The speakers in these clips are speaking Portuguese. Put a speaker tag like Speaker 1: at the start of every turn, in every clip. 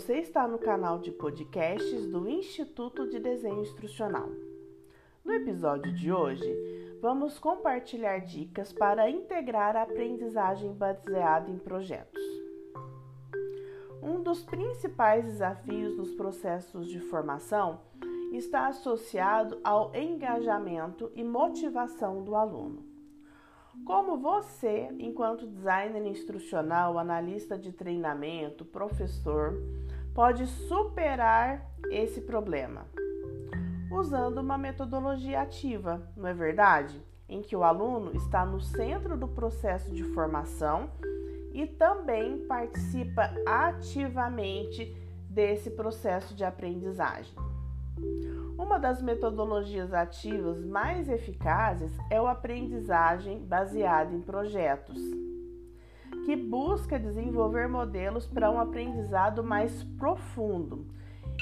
Speaker 1: Você está no canal de podcasts do Instituto de Desenho Instrucional. No episódio de hoje, vamos compartilhar dicas para integrar a aprendizagem baseada em projetos. Um dos principais desafios nos processos de formação está associado ao engajamento e motivação do aluno. Como você, enquanto designer instrucional, analista de treinamento, professor, pode superar esse problema? Usando uma metodologia ativa, não é verdade? Em que o aluno está no centro do processo de formação e também participa ativamente desse processo de aprendizagem. Uma das metodologias ativas mais eficazes é o aprendizagem baseada em projetos, que busca desenvolver modelos para um aprendizado mais profundo,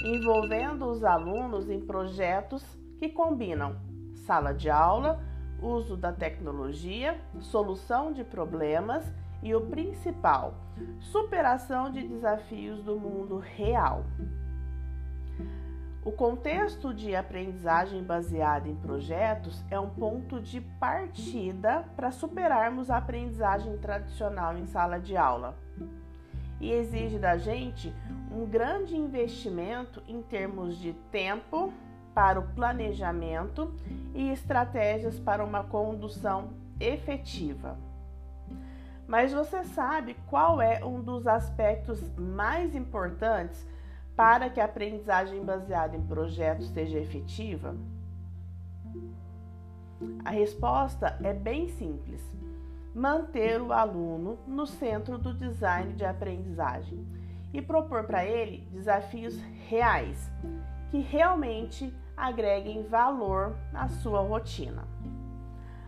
Speaker 1: envolvendo os alunos em projetos que combinam sala de aula, uso da tecnologia, solução de problemas e o principal, superação de desafios do mundo real. O contexto de aprendizagem baseada em projetos é um ponto de partida para superarmos a aprendizagem tradicional em sala de aula e exige da gente um grande investimento em termos de tempo para o planejamento e estratégias para uma condução efetiva. Mas você sabe qual é um dos aspectos mais importantes para que a aprendizagem baseada em projetos seja efetiva? A resposta é bem simples: manter o aluno no centro do design de aprendizagem e propor para ele desafios reais que realmente agreguem valor à sua rotina.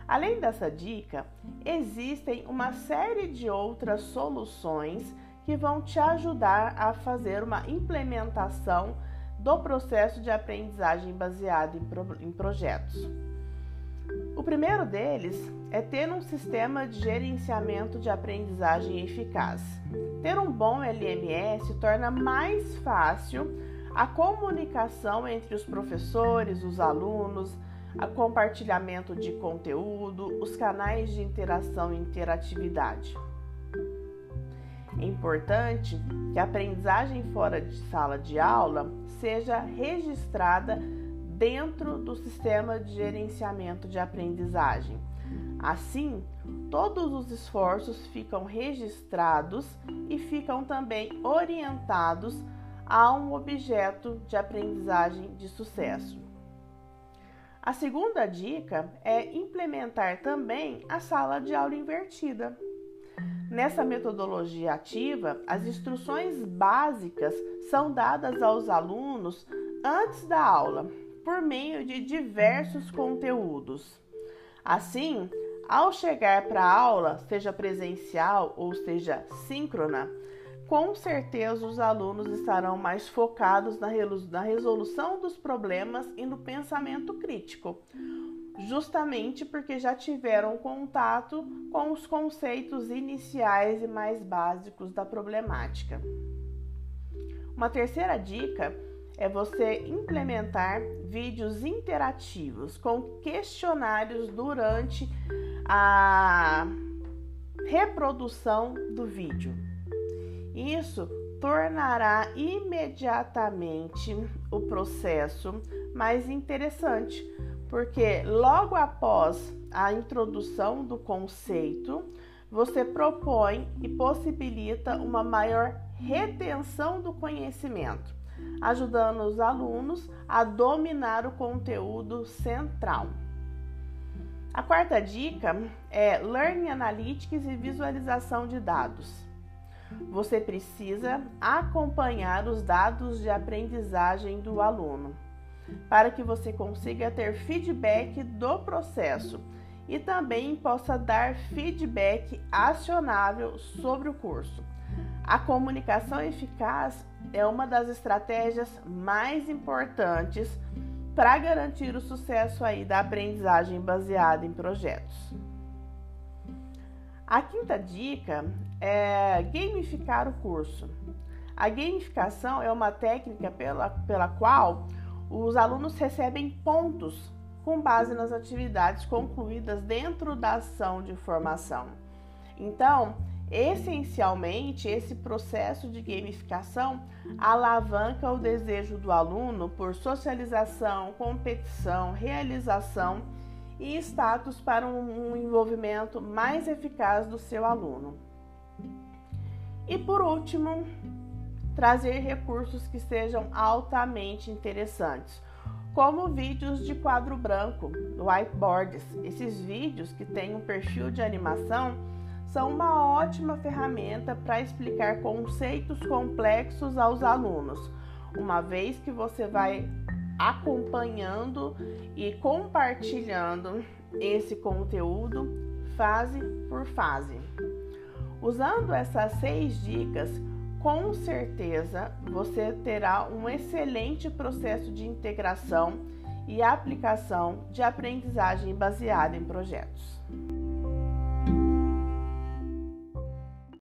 Speaker 1: Além dessa dica, existem uma série de outras soluções que vão te ajudar a fazer uma implementação do processo de aprendizagem baseado em, pro, em projetos. O primeiro deles é ter um sistema de gerenciamento de aprendizagem eficaz. Ter um bom LMS torna mais fácil a comunicação entre os professores, os alunos, o compartilhamento de conteúdo, os canais de interação e interatividade. É importante que a aprendizagem fora de sala de aula seja registrada dentro do sistema de gerenciamento de aprendizagem. Assim, todos os esforços ficam registrados e ficam também orientados a um objeto de aprendizagem de sucesso. A segunda dica é implementar também a sala de aula invertida. Nessa metodologia ativa, as instruções básicas são dadas aos alunos antes da aula, por meio de diversos conteúdos. Assim, ao chegar para a aula, seja presencial ou seja síncrona, com certeza os alunos estarão mais focados na resolução dos problemas e no pensamento crítico, justamente porque já tiveram contato com os conceitos iniciais e mais básicos da problemática. Uma terceira dica é você implementar vídeos interativos com questionários durante a reprodução do vídeo. Isso tornará imediatamente o processo mais interessante, porque logo após a introdução do conceito, você propõe e possibilita uma maior retenção do conhecimento, ajudando os alunos a dominar o conteúdo central. A quarta dica é Learning Analytics e visualização de dados. Você precisa acompanhar os dados de aprendizagem do aluno para que você consiga ter feedback do processo e também possa dar feedback acionável sobre o curso. A comunicação eficaz é uma das estratégias mais importantes para garantir o sucesso aí da aprendizagem baseada em projetos. A quinta dica é gamificar o curso. A gamificação é uma técnica pela, pela qual os alunos recebem pontos com base nas atividades concluídas dentro da ação de formação. Então, essencialmente, esse processo de gamificação alavanca o desejo do aluno por socialização, competição, realização e status para um envolvimento mais eficaz do seu aluno. E por último, trazer recursos que sejam altamente interessantes, como vídeos de quadro branco, whiteboards. Esses vídeos que têm um perfil de animação são uma ótima ferramenta para explicar conceitos complexos aos alunos, uma vez que você vai acompanhando e compartilhando esse conteúdo fase por fase. Usando essas seis dicas, com certeza você terá um excelente processo de integração e aplicação de aprendizagem baseada em projetos.